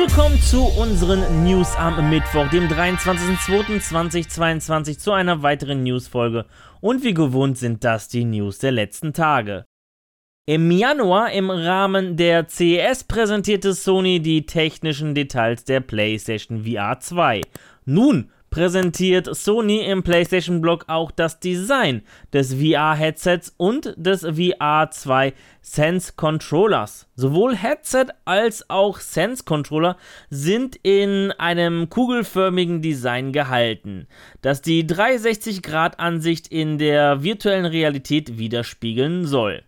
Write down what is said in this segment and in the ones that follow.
Willkommen zu unseren News am Mittwoch, dem 23.02.2022, zu einer weiteren News-Folge. Und wie gewohnt sind das die News der letzten Tage. Im Januar im Rahmen der CES präsentierte Sony die technischen Details der PlayStation VR 2. Nun präsentiert Sony im PlayStation Blog auch das Design des VR-Headsets und des VR 2 Sense Controllers. Sowohl Headset als auch Sense Controller sind in einem kugelförmigen Design gehalten, das die 360-Grad-Ansicht in der virtuellen Realität widerspiegeln soll.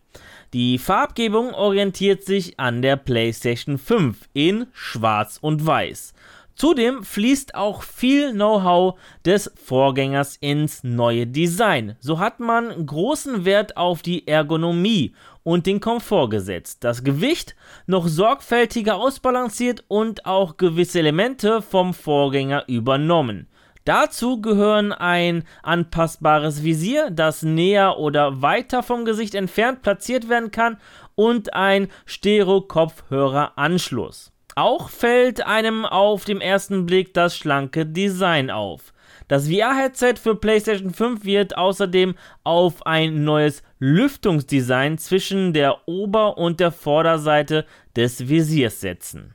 Die Farbgebung orientiert sich an der PlayStation 5 in Schwarz und Weiß. Zudem fließt auch viel Know-how des Vorgängers ins neue Design. So hat man großen Wert auf die Ergonomie und den Komfort gesetzt, das Gewicht noch sorgfältiger ausbalanciert und auch gewisse Elemente vom Vorgänger übernommen. Dazu gehören ein anpassbares Visier, das näher oder weiter vom Gesicht entfernt platziert werden kann und ein Stereo-Kopfhöreranschluss. Auch fällt einem auf dem ersten Blick das schlanke Design auf. Das VR-Headset für PlayStation 5 wird außerdem auf ein neues Lüftungsdesign zwischen der Ober- und der Vorderseite des Visiers setzen.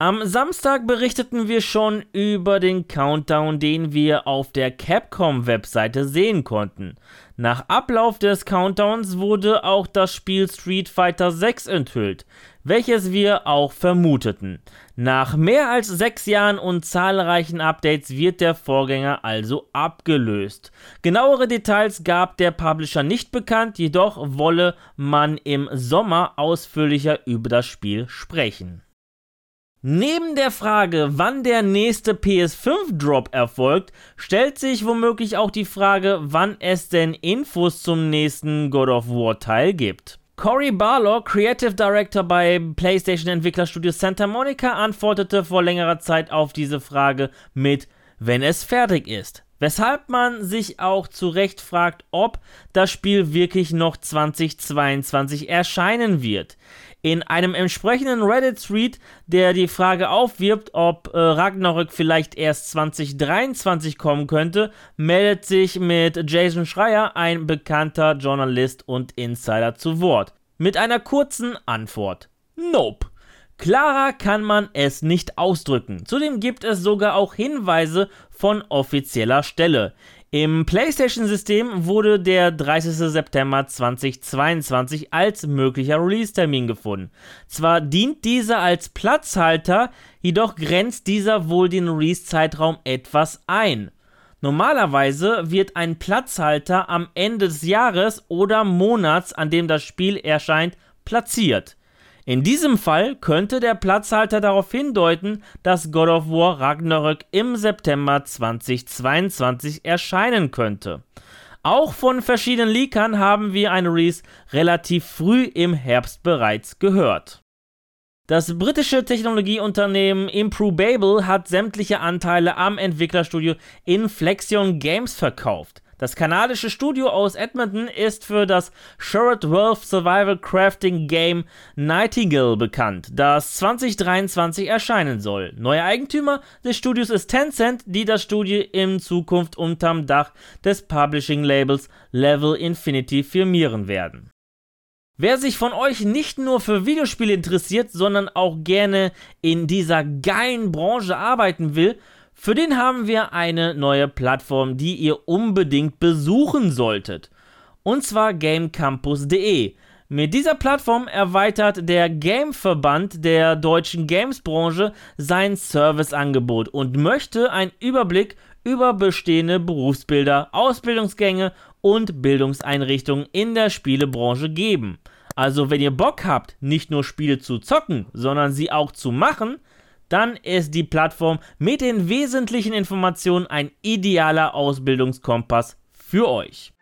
Am Samstag berichteten wir schon über den Countdown, den wir auf der Capcom-Webseite sehen konnten. Nach Ablauf des Countdowns wurde auch das Spiel Street Fighter 6 enthüllt, welches wir auch vermuteten. Nach mehr als sechs Jahren und zahlreichen Updates wird der Vorgänger also abgelöst. Genauere Details gab der Publisher nicht bekannt, jedoch wolle man im Sommer ausführlicher über das Spiel sprechen. Neben der Frage, wann der nächste PS5-Drop erfolgt, stellt sich womöglich auch die Frage, wann es denn Infos zum nächsten God of War Teil gibt. Cory Barlow, Creative Director bei PlayStation Entwicklerstudio Santa Monica, antwortete vor längerer Zeit auf diese Frage mit, wenn es fertig ist. Weshalb man sich auch zu Recht fragt, ob das Spiel wirklich noch 2022 erscheinen wird in einem entsprechenden Reddit-Thread, der die Frage aufwirbt, ob äh, Ragnarök vielleicht erst 2023 kommen könnte, meldet sich mit Jason Schreier ein bekannter Journalist und Insider zu Wort. Mit einer kurzen Antwort. Nope. Klarer kann man es nicht ausdrücken. Zudem gibt es sogar auch Hinweise von offizieller Stelle. Im PlayStation-System wurde der 30. September 2022 als möglicher Release-Termin gefunden. Zwar dient dieser als Platzhalter, jedoch grenzt dieser wohl den Release-Zeitraum etwas ein. Normalerweise wird ein Platzhalter am Ende des Jahres oder Monats, an dem das Spiel erscheint, platziert. In diesem Fall könnte der Platzhalter darauf hindeuten, dass God of War Ragnarök im September 2022 erscheinen könnte. Auch von verschiedenen Leakern haben wir ein Release relativ früh im Herbst bereits gehört. Das britische Technologieunternehmen Improbable hat sämtliche Anteile am Entwicklerstudio Inflexion Games verkauft. Das kanadische Studio aus Edmonton ist für das Sherrod Wolf Survival Crafting Game Nightingale bekannt, das 2023 erscheinen soll. Neuer Eigentümer des Studios ist Tencent, die das Studio in Zukunft unterm Dach des Publishing-Labels Level Infinity firmieren werden. Wer sich von euch nicht nur für Videospiele interessiert, sondern auch gerne in dieser geilen Branche arbeiten will, für den haben wir eine neue Plattform, die ihr unbedingt besuchen solltet. Und zwar gamecampus.de. Mit dieser Plattform erweitert der Gameverband der deutschen Gamesbranche sein Serviceangebot und möchte einen Überblick über bestehende Berufsbilder, Ausbildungsgänge und Bildungseinrichtungen in der Spielebranche geben. Also wenn ihr Bock habt, nicht nur Spiele zu zocken, sondern sie auch zu machen, dann ist die Plattform mit den wesentlichen Informationen ein idealer Ausbildungskompass für euch.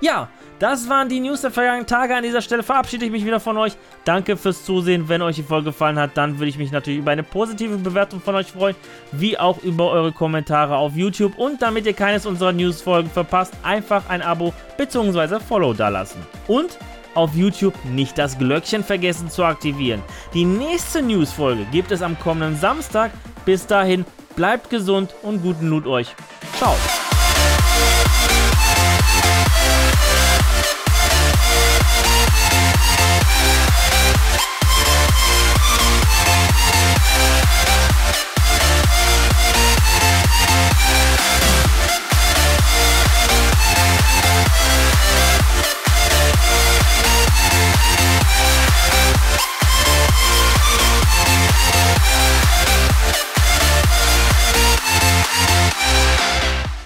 Ja, das waren die News der vergangenen Tage. An dieser Stelle verabschiede ich mich wieder von euch. Danke fürs Zusehen. Wenn euch die Folge gefallen hat, dann würde ich mich natürlich über eine positive Bewertung von euch freuen, wie auch über eure Kommentare auf YouTube. Und damit ihr keines unserer News-Folgen verpasst, einfach ein Abo bzw. Follow dalassen. Und auf YouTube nicht das Glöckchen vergessen zu aktivieren. Die nächste Newsfolge gibt es am kommenden Samstag. Bis dahin, bleibt gesund und guten Loot euch. Ciao.